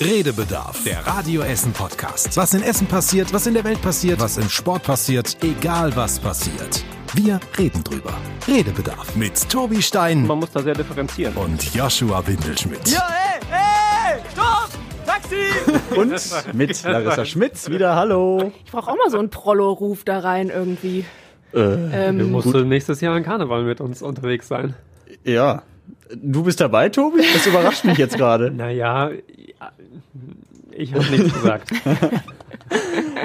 Redebedarf, der Radio Essen Podcast. Was in Essen passiert, was in der Welt passiert, was im Sport passiert, egal was passiert. Wir reden drüber. Redebedarf mit Tobi Stein Man muss da sehr differenzieren. und Joshua Windelschmidt. Ja, hey, hey, stopp! Taxi! Und mit Larissa Schmitz wieder Hallo. Ich brauche auch mal so einen Prollo-Ruf da rein irgendwie. Äh, Ähm, Du musst nächstes Jahr an Karneval mit uns unterwegs sein. ja. Du bist dabei, Tobi? Das überrascht mich jetzt gerade. Naja, ich habe nichts gesagt.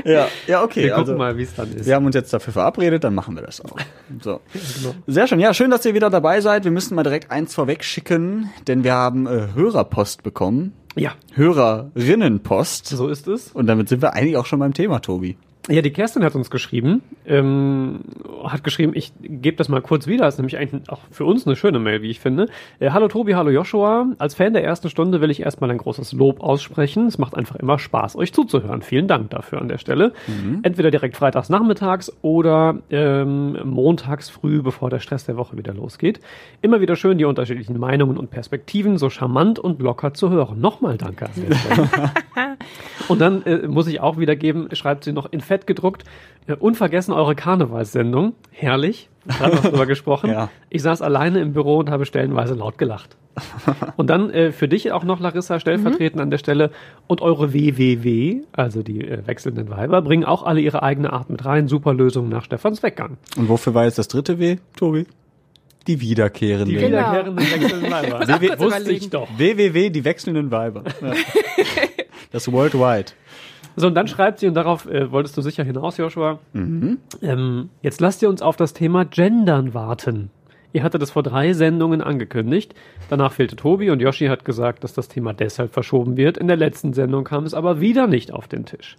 Ja, ja, okay. Wir gucken also, mal, wie es dann ist. wir haben uns jetzt dafür verabredet, dann machen wir das auch. So. genau. Sehr schön. Ja, schön, dass ihr wieder dabei seid. Wir müssen mal direkt eins vorweg schicken, denn wir haben äh, Hörerpost bekommen. Ja, Hörerinnenpost. so ist es. Und damit sind wir eigentlich auch schon beim Thema, Tobi. Ja, die Kerstin hat uns geschrieben, ähm, hat geschrieben, ich gebe das mal kurz wieder, ist nämlich eigentlich auch für uns eine schöne Mail, wie ich finde. Äh, hallo Tobi, hallo Joshua. Als Fan der ersten Stunde will ich erstmal ein großes Lob aussprechen. Es macht einfach immer Spaß, euch zuzuhören. Vielen Dank dafür an der Stelle. Entweder direkt freitags nachmittags oder ähm, montags früh, bevor der Stress der Woche wieder losgeht. Immer wieder schön, die unterschiedlichen Meinungen und Perspektiven so charmant und locker zu hören. Nochmal danke an der Stelle. Und dann äh, muss ich auch wiedergeben, schreibt sie noch in Fett gedruckt, äh, unvergessen eure Karnevalssendung. Herrlich. Gerade noch drüber gesprochen. Ja. Ich saß alleine im Büro und habe stellenweise laut gelacht. Und dann äh, für dich auch noch, Larissa, stellvertretend an der Stelle. Und eure WWW, also die äh, wechselnden Weiber, bringen auch alle ihre eigene Art mit rein. Super Lösung nach Stefans Weggang. Und wofür war jetzt das dritte W, Tobi? Die wiederkehrende. Die Genau. wiederkehrenden wechselnden Weiber. Wusste ich doch. WWW, die wechselnden Weiber. Ja. Das Worldwide. So, und dann schreibt sie, und darauf äh, wolltest du sicher hinaus, Joshua, ähm, jetzt lasst ihr uns auf das Thema Gendern warten. Ihr hattet es vor drei Sendungen angekündigt. Danach fehlte Tobi und Yoshi hat gesagt, dass das Thema deshalb verschoben wird. In der letzten Sendung kam es aber wieder nicht auf den Tisch.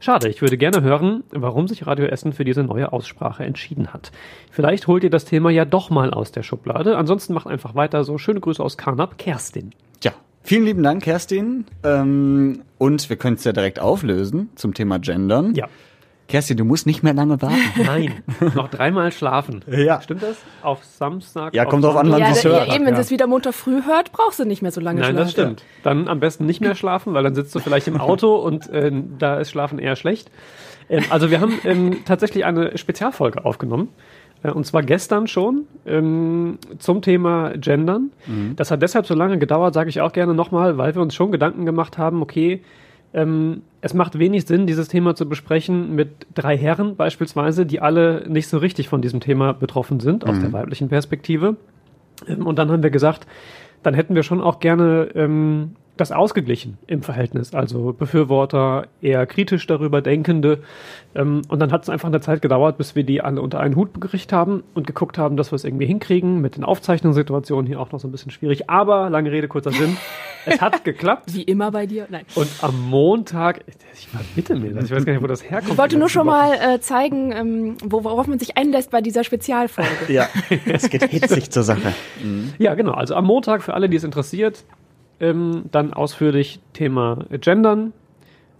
Schade, ich würde gerne hören, warum sich Radio Essen für diese neue Aussprache entschieden hat. Vielleicht holt ihr das Thema ja doch mal aus der Schublade. Ansonsten macht einfach weiter so. Schöne Grüße aus Karnap, Kerstin. Vielen lieben Dank, Kerstin. Ähm, und wir können es ja direkt auflösen zum Thema Gendern. Ja. Kerstin, du musst nicht mehr lange warten. Nein, noch dreimal schlafen. Ja. Stimmt das? Auf Samstag? Ja, auf kommt drauf an, wann ja, sie's da, hört. ja, eben, wenn Ja. sie es wieder munter früh hört, brauchst du nicht mehr so lange Nein, das schlafen. stimmt. Dann am besten nicht mehr schlafen, weil dann sitzt du vielleicht im Auto und äh, da ist Schlafen eher schlecht. Ähm, also wir haben ähm, tatsächlich eine Spezialfolge aufgenommen. Äh, und zwar gestern schon ähm, zum Thema Gendern. Das hat deshalb so lange gedauert, sage ich auch gerne nochmal, weil wir uns schon Gedanken gemacht haben, okay, ähm, es macht wenig Sinn, dieses Thema zu besprechen mit drei Herren beispielsweise, die alle nicht so richtig von diesem Thema betroffen sind, aus der weiblichen Perspektive. Ähm, und dann haben wir gesagt, dann hätten wir schon auch gerne ähm, das ausgeglichen im Verhältnis. Also Befürworter, eher kritisch darüber Denkende. Ähm, und dann hat es einfach eine Zeit gedauert, bis wir die alle unter einen Hut gerichtet haben und geguckt haben, dass wir es irgendwie hinkriegen. Mit den Aufzeichnungssituationen hier auch noch so ein bisschen schwierig. Aber lange Rede, kurzer Sinn. es hat geklappt. Wie immer bei dir. Nein. Und am Montag, ich verbitte mir das, ich weiß gar nicht, wo das herkommt. Ich wollte nur schon Wochen. mal äh, zeigen, ähm, wo, worauf man sich einlässt bei dieser Spezialfolge. Ja, es geht hitzig zur Sache. Ja, genau. Also am Montag für alle, die es interessiert, ähm, dann ausführlich Thema Gendern.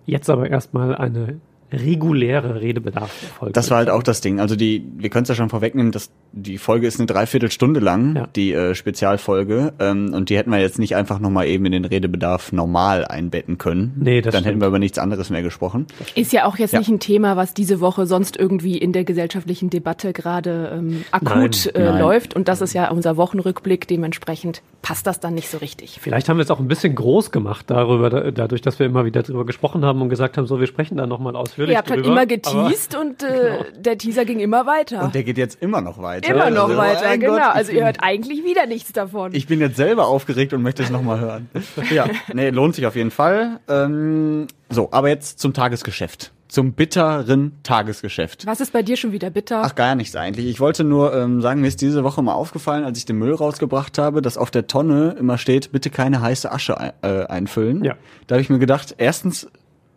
Jetzt aber erstmal eine reguläre Redebedarf-Folge. Das war halt auch das Ding. Also die, wir können es ja schon vorwegnehmen, dass die Folge ist eine Dreiviertelstunde lang, Ja. die äh, Spezialfolge. Ähm, und die hätten wir jetzt nicht einfach nochmal eben in den Redebedarf normal einbetten können. Nee, das Dann hätten stimmt. wir über nichts anderes mehr gesprochen. Ist ja auch jetzt Ja. nicht ein Thema, was diese Woche sonst irgendwie in der gesellschaftlichen Debatte gerade ähm, akut Nein, äh, nein. läuft. Und das ist ja unser Wochenrückblick. Dementsprechend passt das dann nicht so richtig. Vielleicht haben wir es auch ein bisschen groß gemacht darüber, da, dadurch, dass wir immer wieder darüber gesprochen haben und gesagt haben, so, wir sprechen da nochmal ausführlich Ihr habt halt drüber. immer Aber- geteased und äh, der Teaser ging immer weiter. Und der geht jetzt immer noch weiter. immer noch Also, weiter, mein genau. Gott, also ihr hört eigentlich wieder nichts davon. Ich bin jetzt selber aufgeregt und möchte es nochmal hören. Ja, nee, lohnt sich auf jeden Fall. Ähm, so, aber jetzt zum Tagesgeschäft. Zum bitteren Tagesgeschäft. Was ist bei dir schon wieder bitter? Ach, gar nichts eigentlich. Ich wollte nur ähm, sagen, mir ist diese Woche mal aufgefallen, als ich den Müll rausgebracht habe, dass auf der Tonne immer steht, bitte keine heiße Asche ein, äh, einfüllen. Ja. Da habe ich mir gedacht, erstens,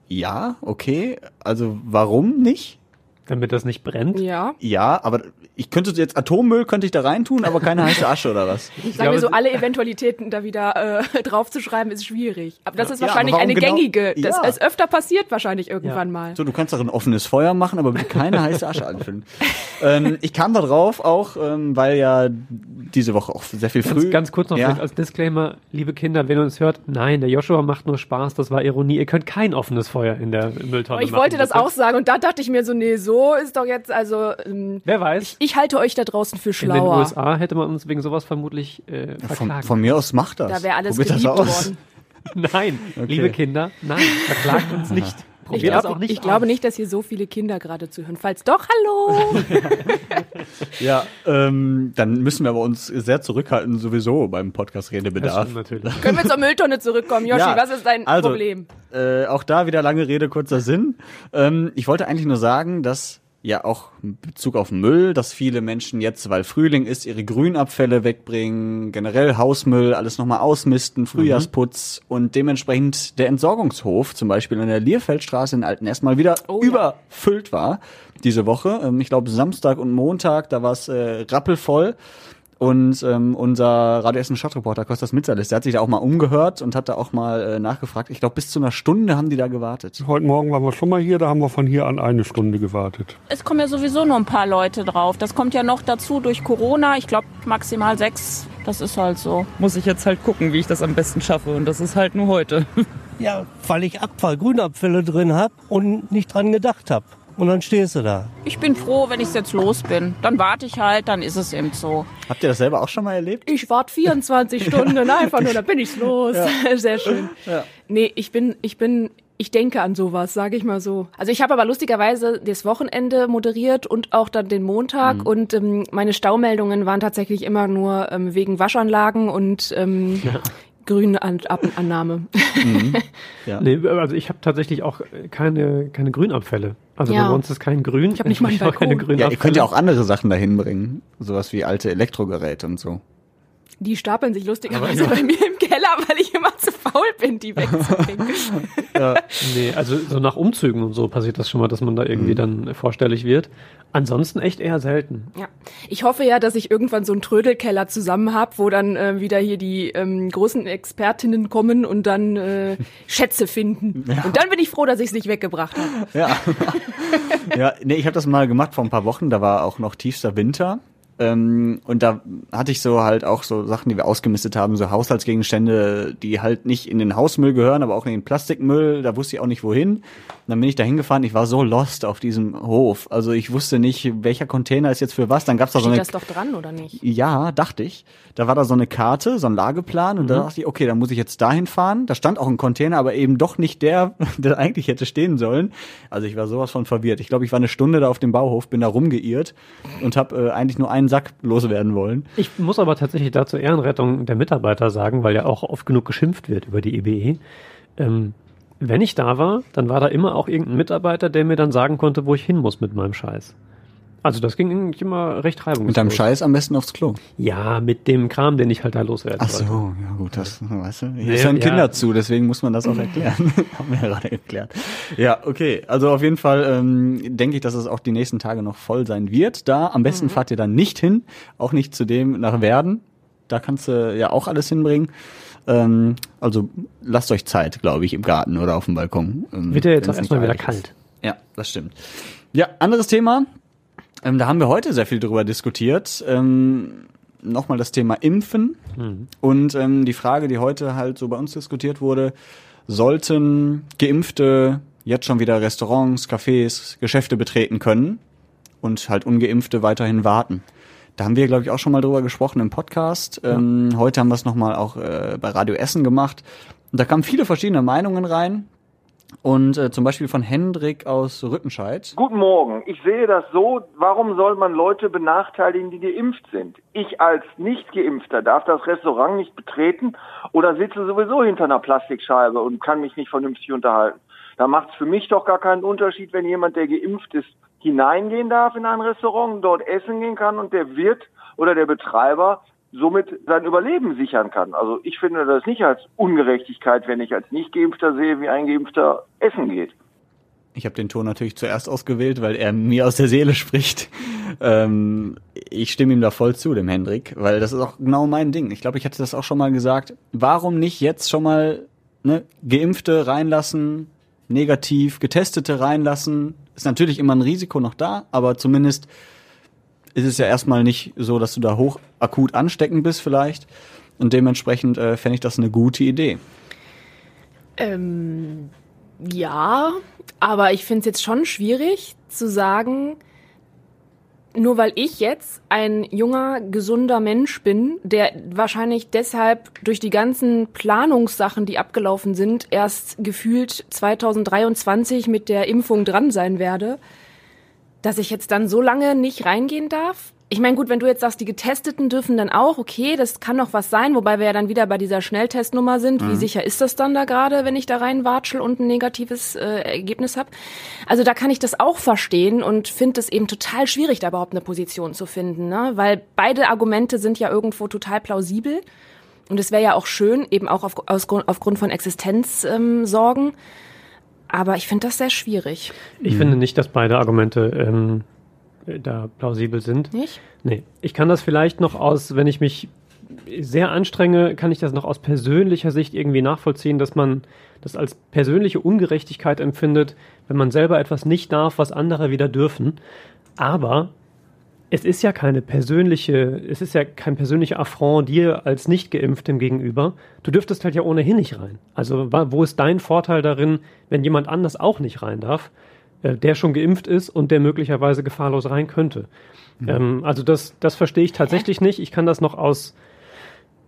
ja, okay, also warum nicht? Damit das nicht brennt. Ja. Ja, aber ich könnte jetzt Atommüll könnte ich da reintun, aber keine heiße Asche oder was? Sagen glaube, wir so, alle Eventualitäten da wieder äh, draufzuschreiben, ist schwierig. Aber das ist Ja, wahrscheinlich eine genau- gängige. Das Ja. ist öfter passiert wahrscheinlich irgendwann Ja. mal. So, du kannst doch ein offenes Feuer machen, aber bitte keine heiße Asche anfinden. ähm, ich kam da drauf auch, ähm, weil ja diese Woche auch sehr viel früh. Ganz, ganz kurz noch als Disclaimer, liebe Kinder, wenn ihr uns hört, nein, der Joshua macht nur Spaß, das war Ironie. Ihr könnt kein offenes Feuer in der Mülltonne Aber ich machen, wollte das bitte. auch sagen und da dachte ich mir so, nee, so ist doch jetzt, also ähm, Wer weiß, ich halte euch da draußen für in den schlauer. USA hätte man uns wegen sowas vermutlich äh, Von, verklagen. von mir aus macht das. Da wäre alles Probiert geliebt worden. Nein, liebe Kinder, nein, verklagt uns nicht. Ich, Probiert das auch nicht ich glaube nicht, dass hier so viele Kinder gerade zuhören. Falls doch, hallo! Ja, ähm, dann müssen wir aber uns sehr zurückhalten sowieso beim Podcast Redebedarf. natürlich. Können wir zur Mülltonne zurückkommen? Yoshi, Ja, was ist dein also, Problem? Äh, auch da wieder lange Rede, kurzer Sinn. Ähm, ich wollte eigentlich nur sagen, dass ja auch in Bezug auf Müll, dass viele Menschen jetzt, weil Frühling ist, ihre Grünabfälle wegbringen, generell Hausmüll, alles nochmal ausmisten, Frühjahrsputz und dementsprechend der Entsorgungshof, zum Beispiel an der Lierfeldstraße in Altenessen, mal wieder Oh überfüllt war diese Woche. Ähm, ich glaube Samstag und Montag, da war es äh, rappelvoll. Und ähm, unser Radio Essen Stadtreporter Kostas Mitzalis, der hat sich da auch mal umgehört und hat da auch mal äh, nachgefragt. Ich glaube, bis zu einer Stunde haben die da gewartet. Heute Morgen waren wir schon mal hier, da haben wir von hier an eine Stunde gewartet. Es kommen ja sowieso nur ein paar Leute drauf. Das kommt ja noch dazu durch Corona. Ich glaube maximal sechs. Das ist halt so. muss ich jetzt halt gucken, wie ich das am besten schaffe. Und das ist halt nur heute. Ja, weil ich Abfall, Grünabfälle drin hab und nicht dran gedacht hab. Und dann stehst du da. Ich bin froh, wenn ich jetzt los bin. Dann warte ich halt, dann ist es eben so. Habt ihr das selber auch schon mal erlebt? Ich warte 24 Stunden einfach nur, dann bin ich's los. Sehr schön. Nee, ich bin, ich bin, ich denke an sowas, sage ich mal so. Also ich habe aber lustigerweise das Wochenende moderiert und auch dann den Montag und ähm, meine Staumeldungen waren tatsächlich immer nur ähm, wegen Waschanlagen und ähm, Grünannahme. Ja. Nee, also ich habe tatsächlich auch keine, keine Grünabfälle. Also Ja. bei uns ist kein Grün. Ich hab nicht mal einen auch keine. Grünabfälle. Ja, ihr könnt ja auch andere Sachen dahin bringen. Sowas wie alte Elektrogeräte und so. Die stapeln sich lustigerweise bei mir im Keller, weil ich immer zu faul bin, die wegzubringen. Nee, also so nach Umzügen und so passiert das schon mal, dass man da irgendwie dann vorstellig wird. Ansonsten echt eher selten. Ja. Ich hoffe ja, dass ich irgendwann so einen Trödelkeller zusammen hab, wo dann äh, wieder hier die ähm, großen Expertinnen kommen und dann äh, Schätze finden. Und dann bin ich froh, dass ich es nicht weggebracht habe. Ja. ja, nee, ich habe das mal gemacht vor ein paar Wochen, da war auch noch tiefster Winter. Ähm, und da hatte ich so halt auch so Sachen, die wir ausgemistet haben, so Haushaltsgegenstände, die halt nicht in den Hausmüll gehören, aber auch in den Plastikmüll. Da wusste ich auch nicht wohin. Und dann bin ich da hingefahren. Ich war so lost auf diesem Hof. Also ich wusste nicht, welcher Container ist jetzt für was. Dann gab's da so eine das doch dran, oder nicht? ja, dachte ich. Da war da so eine Karte, so ein Lageplan und da dachte ich, okay, dann muss ich jetzt dahin fahren. Da stand auch ein Container, aber eben doch nicht der, der eigentlich hätte stehen sollen. Also ich war sowas von verwirrt. Ich glaube, ich war eine Stunde da auf dem Bauhof, bin da rumgeirrt und habe äh, eigentlich nur einen Sack loswerden wollen. Ich muss aber tatsächlich da zur Ehrenrettung der Mitarbeiter sagen, weil ja auch oft genug geschimpft wird über die EBE. Ähm, wenn ich da war, dann war da immer auch irgendein Mitarbeiter, der mir dann sagen konnte, wo ich hin muss mit meinem Scheiß. Also das ging eigentlich immer recht reibungslos. Mit deinem Scheiß am besten aufs Klo. Ja, mit dem Kram, den ich halt da loswerden Ach so, wollte. ja gut, das weißt du. Hier Nee, ja ein ja. Kinder zu, deswegen muss man das auch erklären. Haben wir ja gerade erklärt. Ja, okay. Also auf jeden Fall ähm, denke ich, dass es auch die nächsten Tage noch voll sein wird. Da am besten fahrt ihr dann nicht hin, auch nicht zu dem nach Werden. Da kannst du ja auch alles hinbringen. Ähm, also lasst euch Zeit, glaube ich, im Garten oder auf dem Balkon. Ähm, Wird ja jetzt erstmal wieder kalt. Ja, das stimmt. Ja, anderes Thema. Ähm, da haben wir heute sehr viel drüber diskutiert. Ähm, Nochmal das Thema Impfen. Und ähm, die Frage, die heute halt so bei uns diskutiert wurde, sollten Geimpfte jetzt schon wieder Restaurants, Cafés, Geschäfte betreten können und halt Ungeimpfte weiterhin warten? Da haben wir, glaube ich, auch schon mal drüber gesprochen im Podcast. Ähm, heute haben wir es nochmal auch äh, bei Radio Essen gemacht. Und da kamen viele verschiedene Meinungen rein. Und äh, zum Beispiel von Hendrik aus Rüttenscheid. Guten Morgen. Ich sehe das so, warum soll man Leute benachteiligen, die geimpft sind? Ich als Nicht-Geimpfter darf das Restaurant nicht betreten oder sitze sowieso hinter einer Plastikscheibe und kann mich nicht vernünftig unterhalten. Da macht es für mich doch gar keinen Unterschied, wenn jemand, der geimpft ist, hineingehen darf in ein Restaurant, dort essen gehen kann und der Wirt oder der Betreiber somit sein Überleben sichern kann. Also ich finde das nicht als Ungerechtigkeit, wenn ich als Nicht-Geimpfter sehe, wie ein Geimpfter essen geht. Ich habe den Ton natürlich zuerst ausgewählt, weil er mir aus der Seele spricht. Ähm, ich stimme ihm da voll zu, dem Hendrik, weil das ist auch genau mein Ding. Ich glaube, ich hatte das auch schon mal gesagt. Warum nicht jetzt schon mal ne, Geimpfte reinlassen, negativ Getestete reinlassen? Ist natürlich immer ein Risiko noch da, aber zumindest ist es ja erstmal nicht so, dass du da hoch akut ansteckend bist vielleicht. Und dementsprechend äh, fände ich das eine gute Idee. Ähm, ja, aber ich finde es jetzt schon schwierig zu sagen, nur weil ich jetzt ein junger, gesunder Mensch bin, der wahrscheinlich deshalb durch die ganzen Planungssachen, die abgelaufen sind, erst gefühlt 2023 mit der Impfung dran sein werde, dass ich jetzt dann so lange nicht reingehen darf. Ich meine, gut, wenn du jetzt sagst, die Getesteten dürfen dann auch, okay, das kann noch was sein, wobei wir ja dann wieder bei dieser Schnelltestnummer sind. Mhm. Wie sicher ist das dann da gerade, wenn ich da reinwatschel und ein negatives äh, Ergebnis habe? Also da kann ich das auch verstehen und finde es eben total schwierig, da überhaupt eine Position zu finden, ne? weil beide Argumente sind ja irgendwo total plausibel. Und es wäre ja auch schön, eben auch auf, aus, aufgrund von Existenzsorgen. Ähm, Aber ich finde das sehr schwierig. Ich mhm. finde nicht, dass beide Argumente ähm, da plausibel sind. Nicht? Nee. Ich kann das vielleicht noch aus, wenn ich mich sehr anstrenge, kann ich das noch aus persönlicher Sicht irgendwie nachvollziehen, dass man das als persönliche Ungerechtigkeit empfindet, wenn man selber etwas nicht darf, was andere wieder dürfen. Aber es ist ja keine persönliche, es ist ja kein persönlicher Affront dir als Nicht-Geimpftem gegenüber. Du dürftest halt ja ohnehin nicht rein. Also wo ist dein Vorteil darin, wenn jemand anders auch nicht rein darf? Äh, der schon geimpft ist und der möglicherweise gefahrlos rein könnte. Mhm. Ähm, also das, das verstehe ich tatsächlich nicht. Ich kann das noch aus,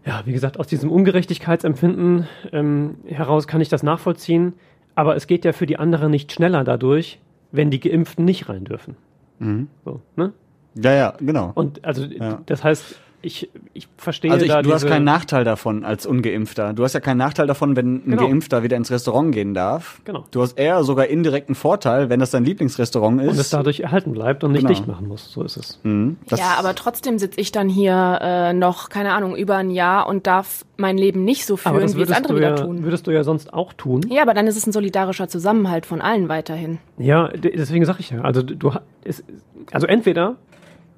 ja, wie gesagt, aus diesem Ungerechtigkeitsempfinden ähm, heraus kann ich das nachvollziehen. Aber es geht ja für die anderen nicht schneller dadurch, wenn die Geimpften nicht rein dürfen. Mhm. So, ne? Ja, ja, genau. Und also ja. das heißt, ich, ich verstehe also ich, da du hast keinen Nachteil davon als Ungeimpfter. Du hast ja keinen Nachteil davon, wenn ein genau. Geimpfter wieder ins Restaurant gehen darf. Genau. Du hast eher sogar indirekten Vorteil, wenn das dein Lieblingsrestaurant ist. Und es dadurch erhalten bleibt und nicht genau. dicht machen muss. So ist es. Mhm. Ja, aber trotzdem sitze ich dann hier äh, noch, keine Ahnung, über ein Jahr und darf mein Leben nicht so führen, wie es andere wieder ja, tun. Würdest du ja sonst auch tun. Ja, aber dann ist es ein solidarischer Zusammenhalt von allen weiterhin. Ja, deswegen sage ich ja. Also du, ist, also entweder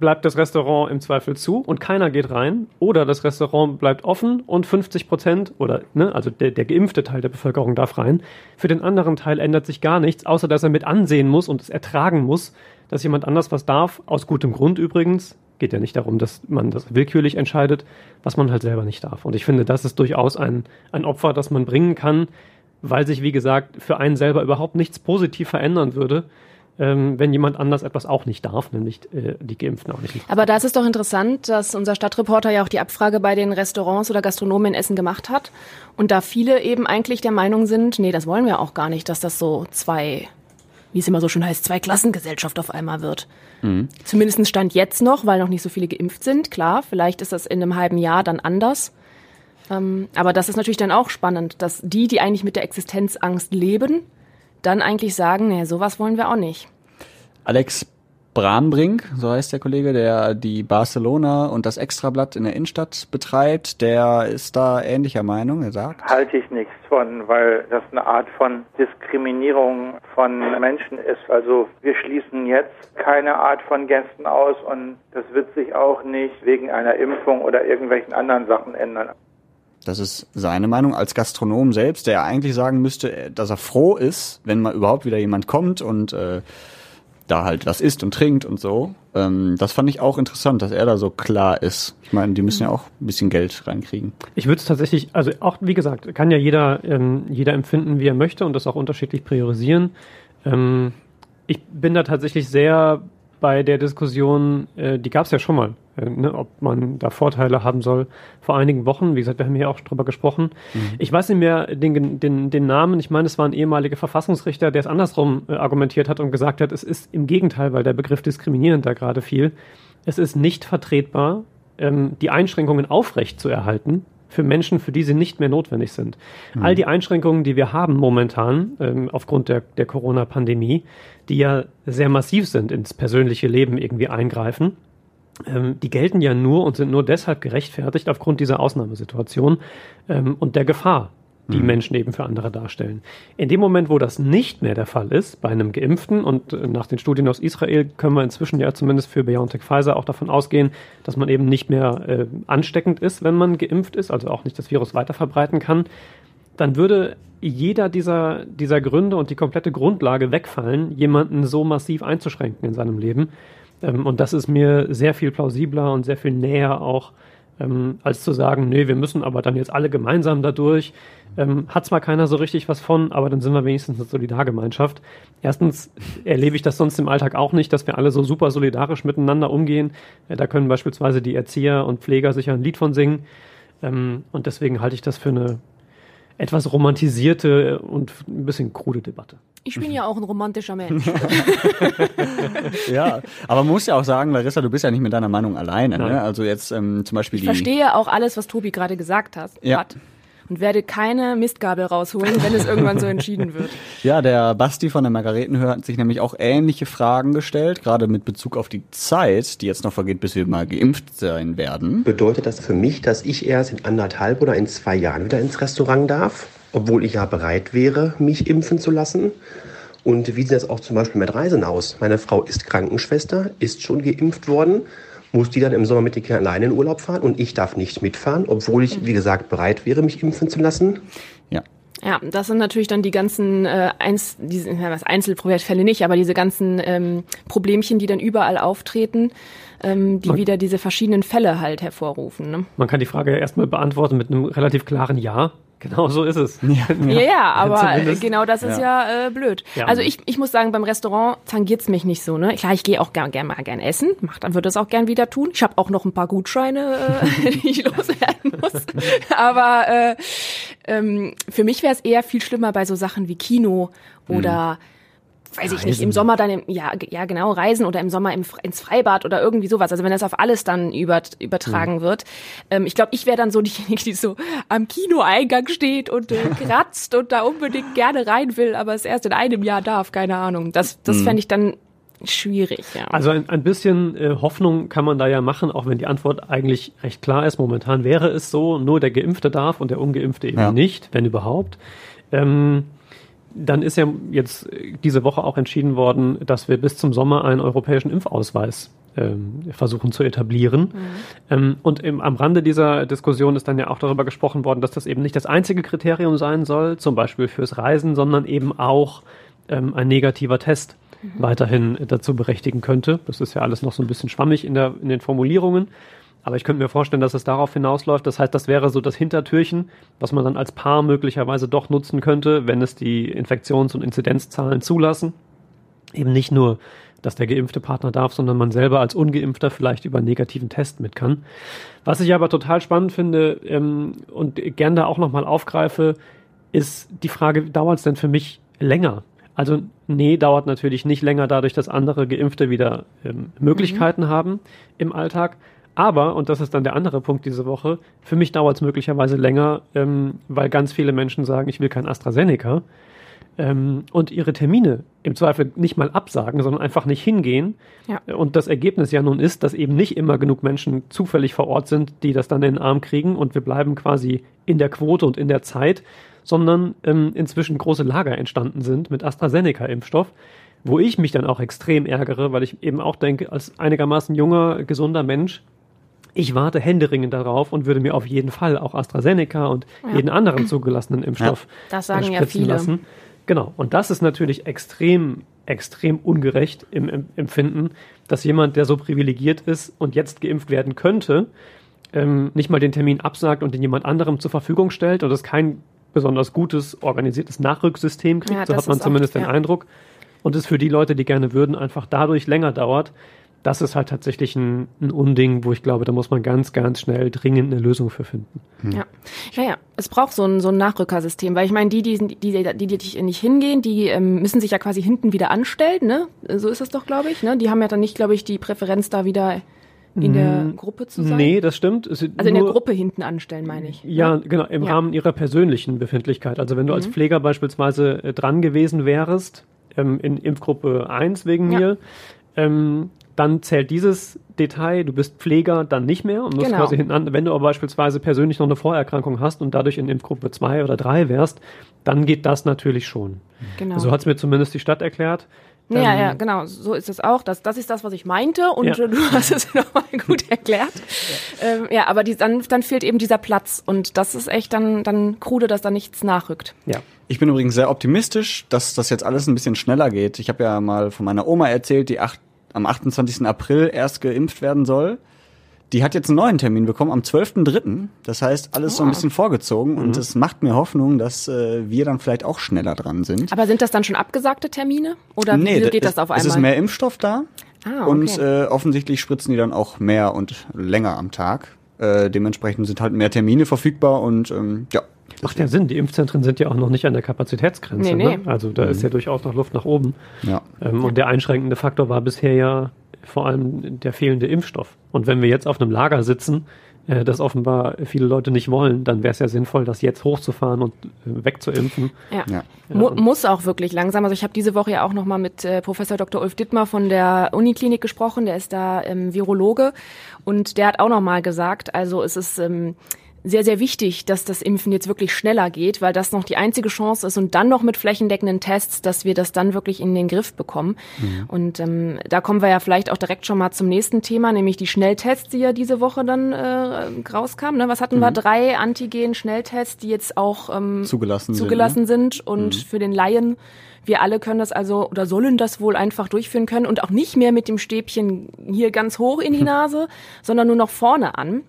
bleibt das Restaurant im Zweifel zu und keiner geht rein. Oder das Restaurant bleibt offen und 50 Prozent oder, ne, also der, der geimpfte Teil der Bevölkerung darf rein. Für den anderen Teil ändert sich gar nichts, außer dass er mit ansehen muss und es ertragen muss, dass jemand anders was darf. Aus gutem Grund übrigens. Geht ja nicht darum, dass man das willkürlich entscheidet, was man halt selber nicht darf. Und ich finde, das ist durchaus ein, ein Opfer, das man bringen kann, weil sich, wie gesagt, für einen selber überhaupt nichts positiv verändern würde ähm, wenn jemand anders etwas auch nicht darf, nämlich äh, die Geimpften auch nicht. Aber da ist es doch interessant, dass unser Stadtreporter ja auch die Abfrage bei den Restaurants oder Gastronomen in Essen gemacht hat und da viele eben eigentlich der Meinung sind, nee, das wollen wir auch gar nicht, dass das so zwei, wie es immer so schön heißt, zwei Klassengesellschaft auf einmal wird. Mhm. Zumindest stand jetzt noch, weil noch nicht so viele geimpft sind. Klar, vielleicht ist das in einem halben Jahr dann anders. Ähm, aber das ist natürlich dann auch spannend, dass die, die eigentlich mit der Existenzangst leben, dann eigentlich sagen, nee, sowas wollen wir auch nicht. Alex Brambrink, so heißt der Kollege, der die Barcelona und das Extrablatt in der Innenstadt betreibt, der ist da ähnlicher Meinung, er sagt. Halte ich nichts von, weil das eine Art von Diskriminierung von Menschen ist. Also wir schließen jetzt keine Art von Gästen aus und das wird sich auch nicht wegen einer Impfung oder irgendwelchen anderen Sachen ändern. Das ist seine Meinung als Gastronom selbst, der eigentlich sagen müsste, dass er froh ist, wenn mal überhaupt wieder jemand kommt und äh, da halt was isst und trinkt und so. Ähm, das fand ich auch interessant, dass er da so klar ist. Ich meine, die müssen ja auch ein bisschen Geld reinkriegen. Ich würde es tatsächlich, also auch wie gesagt, kann ja jeder, ähm, jeder empfinden, wie er möchte und das auch unterschiedlich priorisieren. Ähm, ich bin da tatsächlich sehr bei der Diskussion, äh, die gab es ja schon mal, ne, ob man da Vorteile haben soll. Vor einigen Wochen, wie gesagt, wir haben hier auch drüber gesprochen. Mhm. Ich weiß nicht mehr den, den, den Namen, ich meine, es war ein ehemaliger Verfassungsrichter, der es andersrum äh, argumentiert hat und gesagt hat, es ist im Gegenteil, weil der Begriff diskriminierend da gerade fiel, es ist nicht vertretbar, ähm, die Einschränkungen aufrecht zu erhalten, für Menschen, für die sie nicht mehr notwendig sind. Mhm. All die Einschränkungen, die wir haben momentan ähm, aufgrund der, der Corona-Pandemie, die ja sehr massiv sind, ins persönliche Leben irgendwie eingreifen, ähm, die gelten ja nur und sind nur deshalb gerechtfertigt aufgrund dieser Ausnahmesituation ähm, und der Gefahr, die mhm. Menschen eben für andere darstellen. In dem Moment, wo das nicht mehr der Fall ist, bei einem Geimpften, und äh, nach den Studien aus Israel können wir inzwischen ja zumindest für BioNTech Pfizer auch davon ausgehen, dass man eben nicht mehr äh, ansteckend ist, wenn man geimpft ist, also auch nicht das Virus weiterverbreiten kann, dann würde jeder dieser, dieser Gründe und die komplette Grundlage wegfallen, jemanden so massiv einzuschränken in seinem Leben. Ähm, und das ist mir sehr viel plausibler und sehr viel näher auch ähm, als zu sagen, nee, wir müssen aber dann jetzt alle gemeinsam dadurch. Ähm, hat zwar keiner so richtig was von, aber dann sind wir wenigstens eine Solidargemeinschaft. Erstens erlebe ich das sonst im Alltag auch nicht, dass wir alle so super solidarisch miteinander umgehen. Äh, da können beispielsweise die Erzieher und Pfleger sicher ein Lied von singen. Ähm, und deswegen halte ich das für eine etwas romantisierte und ein bisschen krude Debatte. Ich bin ja auch ein romantischer Mensch. ja, aber man muss ja auch sagen, Larissa, du bist ja nicht mit deiner Meinung alleine. Ne? Also jetzt ähm, zum Beispiel ich die. Ich verstehe auch alles, was Tobi gerade gesagt hat. Ja. hat und werde keine Mistgabel rausholen, wenn es irgendwann so entschieden wird. Ja, der Basti von der Margaretenhöhe hat sich nämlich auch ähnliche Fragen gestellt, gerade mit Bezug auf die Zeit, die jetzt noch vergeht, bis wir mal geimpft sein werden. Bedeutet das für mich, dass ich erst in anderthalb oder in zwei Jahren wieder ins Restaurant darf, obwohl ich ja bereit wäre, mich impfen zu lassen? Und wie sieht das auch zum Beispiel mit Reisen aus? Meine Frau ist Krankenschwester, ist schon geimpft worden muss die dann im Sommer mit den Kindern alleine in Urlaub fahren und ich darf nicht mitfahren, obwohl ich, wie gesagt, bereit wäre, mich impfen zu lassen. Ja. Ja, das sind natürlich dann die ganzen äh, Einz diese, was Einzelfälle nicht, aber diese ganzen ähm, Problemchen, die dann überall auftreten, ähm, die wieder diese verschiedenen Fälle halt hervorrufen. Ne? Man kann die Frage erstmal beantworten mit einem relativ klaren Ja. Genau so ist es. Ja, ja, ja aber Zumindest. genau das ist ja, ja äh, blöd. Ja. Also ich, ich muss sagen, beim Restaurant tangiert's mich nicht so. Ne? Klar, ich gehe auch gern, gern mal gern essen, mach, dann würde das auch gern wieder tun. Ich habe auch noch ein paar Gutscheine, äh, die ich loswerden muss. aber äh, ähm, für mich wäre es eher viel schlimmer bei so Sachen wie Kino oder mhm weiß ich nicht, im Sommer dann im, ja, ja genau, reisen oder im Sommer im, ins Freibad oder irgendwie sowas. Also wenn das auf alles dann über, übertragen mhm. wird. Ähm, ich glaube, ich wäre dann so diejenige, die so am Kinoeingang steht und äh, kratzt und da unbedingt gerne rein will, aber es erst in einem Jahr darf, keine Ahnung. Das, das mhm. fände ich dann schwierig, ja. Also ein, ein bisschen äh, Hoffnung kann man da ja machen, auch wenn die Antwort eigentlich recht klar ist. Momentan wäre es so, nur der Geimpfte darf und der Ungeimpfte eben ja. nicht, wenn überhaupt. Ähm, dann ist ja jetzt diese Woche auch entschieden worden, dass wir bis zum Sommer einen europäischen Impfausweis ähm, versuchen zu etablieren. Mhm. Ähm, und im, am Rande dieser Diskussion ist dann ja auch darüber gesprochen worden, dass das eben nicht das einzige Kriterium sein soll, zum Beispiel fürs Reisen, sondern eben auch ähm, ein negativer Test mhm. weiterhin dazu berechtigen könnte. Das ist ja alles noch so ein bisschen schwammig in, der, in den Formulierungen. Aber ich könnte mir vorstellen, dass es darauf hinausläuft. Das heißt, das wäre so das Hintertürchen, was man dann als Paar möglicherweise doch nutzen könnte, wenn es die Infektions- und Inzidenzzahlen zulassen. Eben nicht nur, dass der geimpfte Partner darf, sondern man selber als Ungeimpfter vielleicht über einen negativen Test mit kann. Was ich aber total spannend finde ähm, und gern da auch nochmal aufgreife, ist die Frage, dauert es denn für mich länger? Also nee, dauert natürlich nicht länger dadurch, dass andere Geimpfte wieder ähm, Möglichkeiten mhm. haben im Alltag. Aber, und das ist dann der andere Punkt diese Woche, für mich dauert es möglicherweise länger, ähm, weil ganz viele Menschen sagen, ich will kein AstraZeneca ähm, und ihre Termine im Zweifel nicht mal absagen, sondern einfach nicht hingehen. Ja. Und das Ergebnis ja nun ist, dass eben nicht immer genug Menschen zufällig vor Ort sind, die das dann in den Arm kriegen und wir bleiben quasi in der Quote und in der Zeit, sondern ähm, inzwischen große Lager entstanden sind mit AstraZeneca-Impfstoff wo ich mich dann auch extrem ärgere, weil ich eben auch denke, als einigermaßen junger, gesunder Mensch, ich warte händeringend darauf und würde mir auf jeden Fall auch AstraZeneca und ja. jeden anderen zugelassenen Impfstoff ja. das sagen ja viele. lassen. Genau. Und das ist natürlich extrem, extrem ungerecht im Empfinden, dass jemand, der so privilegiert ist und jetzt geimpft werden könnte, ähm, nicht mal den Termin absagt und den jemand anderem zur Verfügung stellt und es kein besonders gutes, organisiertes Nachrücksystem kriegt. Ja, so hat man zumindest oft, den Eindruck. Und es für die Leute, die gerne würden, einfach dadurch länger dauert, das ist halt tatsächlich ein, ein, Unding, wo ich glaube, da muss man ganz, ganz schnell dringend eine Lösung für finden. Hm. Ja. ja, ja, es braucht so ein, so ein Nachrückersystem, weil ich meine, die, die, die, die, die nicht hingehen, die ähm, müssen sich ja quasi hinten wieder anstellen, ne? So ist das doch, glaube ich, ne? Die haben ja dann nicht, glaube ich, die Präferenz da wieder in der hm, Gruppe zu sein? Nee, das stimmt. also in der Gruppe hinten anstellen, meine ich. Ja, ne? genau, im ja. Rahmen ihrer persönlichen Befindlichkeit. Also wenn du mhm. als Pfleger beispielsweise äh, dran gewesen wärst, ähm, in Impfgruppe 1 wegen ja. mir, ähm, dann zählt dieses Detail, du bist Pfleger, dann nicht mehr und musst Genau. quasi hinten an. Wenn du aber beispielsweise persönlich noch eine Vorerkrankung hast und dadurch in Impfgruppe 2 oder 3 wärst, dann geht das natürlich schon. Genau. So hat es mir zumindest die Stadt erklärt. Ja, Ähm, ja, genau, so ist es auch. Das, das ist das, was ich meinte und Ja. du hast es nochmal gut erklärt. Ähm, ja, aber die, dann, dann fehlt eben dieser Platz und das ist echt dann, dann krude, dass da nichts nachrückt. Ja. Ich bin übrigens sehr optimistisch, dass das jetzt alles ein bisschen schneller geht. Ich habe ja mal von meiner Oma erzählt, die acht, am 28. April erst geimpft werden soll. Die hat jetzt einen neuen Termin bekommen am 12.3. Das heißt, alles so ein Ah. bisschen vorgezogen und es macht mir Hoffnung, dass äh, wir dann vielleicht auch schneller dran sind. Aber sind das dann schon abgesagte Termine? Oder wie geht das auf einmal? Es ist mehr Impfstoff da ah, okay. und äh, offensichtlich spritzen die dann auch mehr und länger am Tag. Äh, dementsprechend sind halt mehr Termine verfügbar und ähm, ja. Macht ja Sinn, die Impfzentren sind ja auch noch nicht an der Kapazitätsgrenze. Nee, nee. Ne? Also da ist ja durchaus noch Luft nach oben. Ja. Ähm, Und der einschränkende Faktor war bisher ja vor allem der fehlende Impfstoff. Und wenn wir jetzt auf einem Lager sitzen, äh, das offenbar viele Leute nicht wollen, dann wäre es ja sinnvoll, das jetzt hochzufahren und äh, wegzuimpfen. Ja. Ja. Mu muss auch wirklich langsam. Also ich habe diese Woche ja auch noch mal mit äh, Professor Dr. Ulf Dittmar von der Uniklinik gesprochen. Der ist da ähm, Virologe und der hat auch noch mal gesagt, also es ist ähm, sehr, sehr wichtig, dass das Impfen jetzt wirklich schneller geht, weil das noch die einzige Chance ist und dann noch mit flächendeckenden Tests, dass wir das dann wirklich in den Griff bekommen. Und ähm, da kommen wir ja vielleicht auch direkt schon mal zum nächsten Thema, nämlich die Schnelltests, die ja diese Woche dann äh, rauskamen. Ne? Was hatten wir? Drei Antigen-Schnelltests, die jetzt auch ähm, Zugelassen sind, zugelassen ne? sind und für den Laien wir alle können das also oder sollen das wohl einfach durchführen können und auch nicht mehr mit dem Stäbchen hier ganz hoch in die Nase, sondern nur noch vorne an.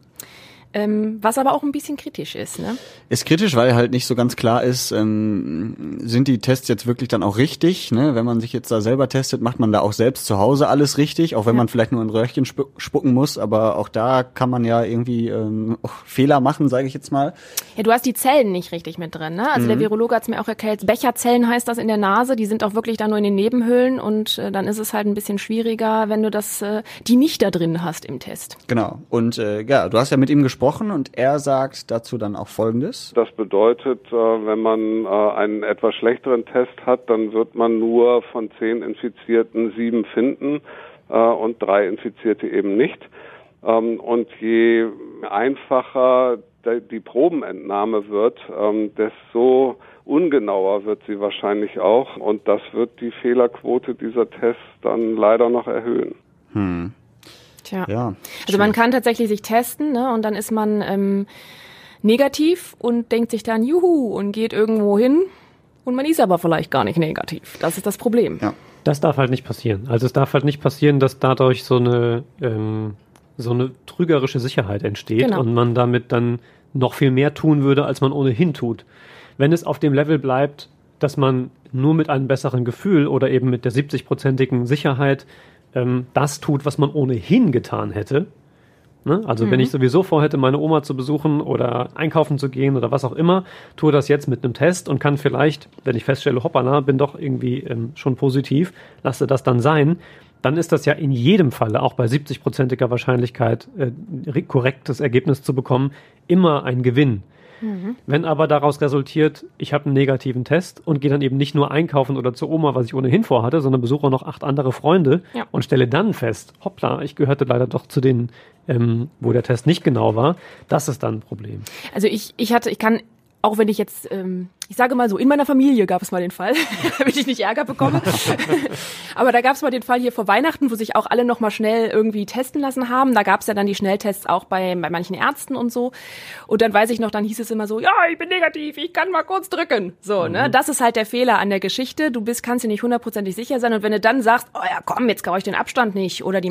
Ähm, was aber auch ein bisschen kritisch ist, ne? Ist kritisch, weil halt nicht so ganz klar ist, ähm, sind die Tests jetzt wirklich dann auch richtig? Ne? Wenn man sich jetzt da selber testet, macht man da auch selbst zu Hause alles richtig, auch wenn man vielleicht nur ein Röhrchen spu spucken muss, aber auch da kann man ja irgendwie ähm, auch Fehler machen, sage ich jetzt mal. Ja, du hast die Zellen nicht richtig mit drin, ne? Also der Virologe hat es mir auch erklärt, Becherzellen heißt das in der Nase, die sind auch wirklich da nur in den Nebenhöhlen und äh, dann ist es halt ein bisschen schwieriger, wenn du das, äh, die nicht da drin hast im Test. Genau. Und äh, ja, du hast ja mit ihm gesprochen und er sagt dazu dann auch Folgendes. Das bedeutet, äh, wenn man äh, einen etwas schlechteren Test hat, dann wird man nur von zehn Infizierten sieben finden äh, und drei Infizierte eben nicht. Ähm, Und je einfacher die Probenentnahme wird, ähm, desto ungenauer wird sie wahrscheinlich auch. Und das wird die Fehlerquote dieser Tests dann leider noch erhöhen. Hm. Tja. Ja. Also man kann tatsächlich sich testen, ne? Und dann ist man ähm, negativ und denkt sich dann Juhu und geht irgendwo hin und man ist aber vielleicht gar nicht negativ. Das ist das Problem. Ja. Das darf halt nicht passieren. Also es darf halt nicht passieren, dass dadurch so eine ähm, so eine trügerische Sicherheit entsteht Genau. und man damit dann noch viel mehr tun würde, als man ohnehin tut. Wenn es auf dem Level bleibt, dass man nur mit einem besseren Gefühl oder eben mit der 70-prozentigen Sicherheit ähm, das tut, was man ohnehin getan hätte. Ne? Also wenn ich sowieso vorhätte, meine Oma zu besuchen oder einkaufen zu gehen oder was auch immer, tue das jetzt mit einem Test und kann vielleicht, wenn ich feststelle, hoppala, bin doch irgendwie ähm, schon positiv, lasse das dann sein, dann ist das ja in jedem Falle, auch bei 70-prozentiger Wahrscheinlichkeit, äh, re- korrektes Ergebnis zu bekommen, immer ein Gewinn. Wenn aber daraus resultiert, ich habe einen negativen Test und gehe dann eben nicht nur einkaufen oder zur Oma, was ich ohnehin vorhatte, sondern besuche noch acht andere Freunde Ja. und stelle dann fest, hoppla, ich gehörte leider doch zu denen, ähm, wo der Test nicht genau war, das ist dann ein Problem. Also ich, ich hatte, ich kann, auch wenn ich jetzt, ähm, ich sage mal so, in meiner Familie gab es mal den Fall, damit ich nicht Ärger bekomme. Aber da gab es mal den Fall hier vor Weihnachten, wo sich auch alle noch mal schnell irgendwie testen lassen haben. Da gab es ja dann die Schnelltests auch bei, bei manchen Ärzten und so. Und dann weiß ich noch, dann hieß es immer so, ja, ich bin negativ, ich kann mal kurz drücken. So, ne? Das ist halt der Fehler an der Geschichte. Du bist, kannst dir nicht hundertprozentig sicher sein. Und wenn du dann sagst, oh ja, komm, jetzt brauche ich den Abstand nicht oder die Maske